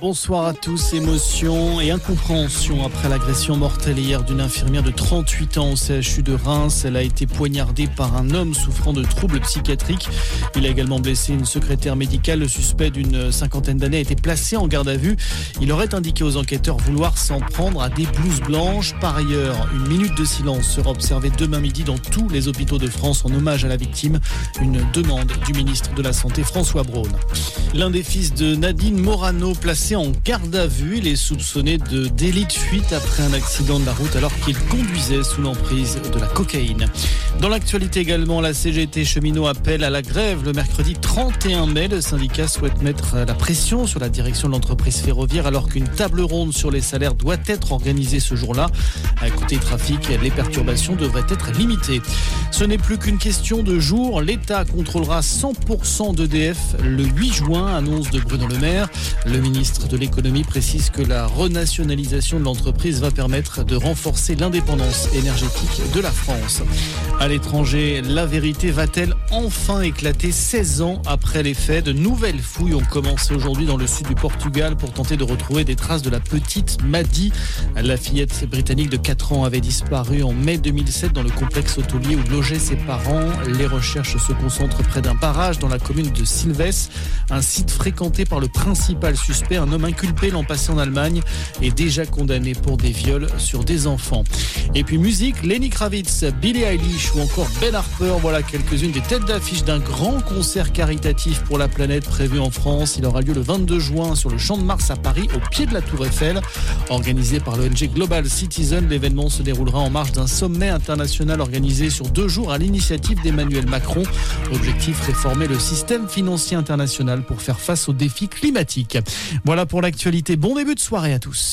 Bonsoir à tous. Émotion et incompréhension après l'agression mortelle hier d'une infirmière de 38 ans au CHU de Reims. Elle a été poignardée par un homme souffrant de troubles psychiatriques. Il a également blessé une secrétaire médicale. Le suspect d'une cinquantaine d'années a été placé en garde à vue. Il aurait indiqué aux enquêteurs vouloir s'en prendre à des blouses blanches. Par ailleurs, une minute de silence sera observée demain midi dans tous les hôpitaux de France en hommage à la victime. Une demande du ministre de la Santé François Braun. L'un des fils de Nadine Morano placé en garde à vue. Il est soupçonné de délit de fuite après un accident de la route alors qu'il conduisait sous l'emprise de la cocaïne. Dans l'actualité également, la CGT cheminot appelle à la grève le mercredi 31 mai. Le syndicat souhaite mettre la pression sur la direction de l'entreprise ferroviaire alors qu'une table ronde sur les salaires doit être organisée ce jour-là. À côté trafic, les perturbations devraient être limitées. Ce n'est plus qu'une question de jour. L'État contrôlera 100% d'EDF le 8 juin, annonce de Bruno Le Maire. Le ministre de l'économie précise que la renationalisation de l'entreprise va permettre de renforcer l'indépendance énergétique de la France. À l'étranger, la vérité va-t-elle enfin éclater 16 ans après les faits? De nouvelles fouilles ont commencé aujourd'hui dans le sud du Portugal pour tenter de retrouver des traces de la petite Maddy. La fillette britannique de 4 ans avait disparu en mai 2007 dans le complexe hôtelier où logeaient ses parents. Les recherches se concentrent près d'un barrage dans la commune de Silves, un site fréquenté par le principal suspect, un homme inculpé l'an passé en Allemagne et déjà condamné pour des viols sur des enfants. Et puis musique, Lenny Kravitz, Billie Eilish ou encore Ben Harper, voilà quelques-unes des têtes d'affiche d'un grand concert caritatif pour la planète prévu en France. Il aura lieu le 22 juin sur le Champ de Mars à Paris, au pied de la Tour Eiffel. Organisé par l'ONG Global Citizen, l'événement se déroulera en marge d'un sommet international organisé sur deux jours à l'initiative d'Emmanuel Macron. Objectif réformer le système financier international pour faire face aux défis climatiques. Voilà pour l'actualité. Bon début de soirée à tous.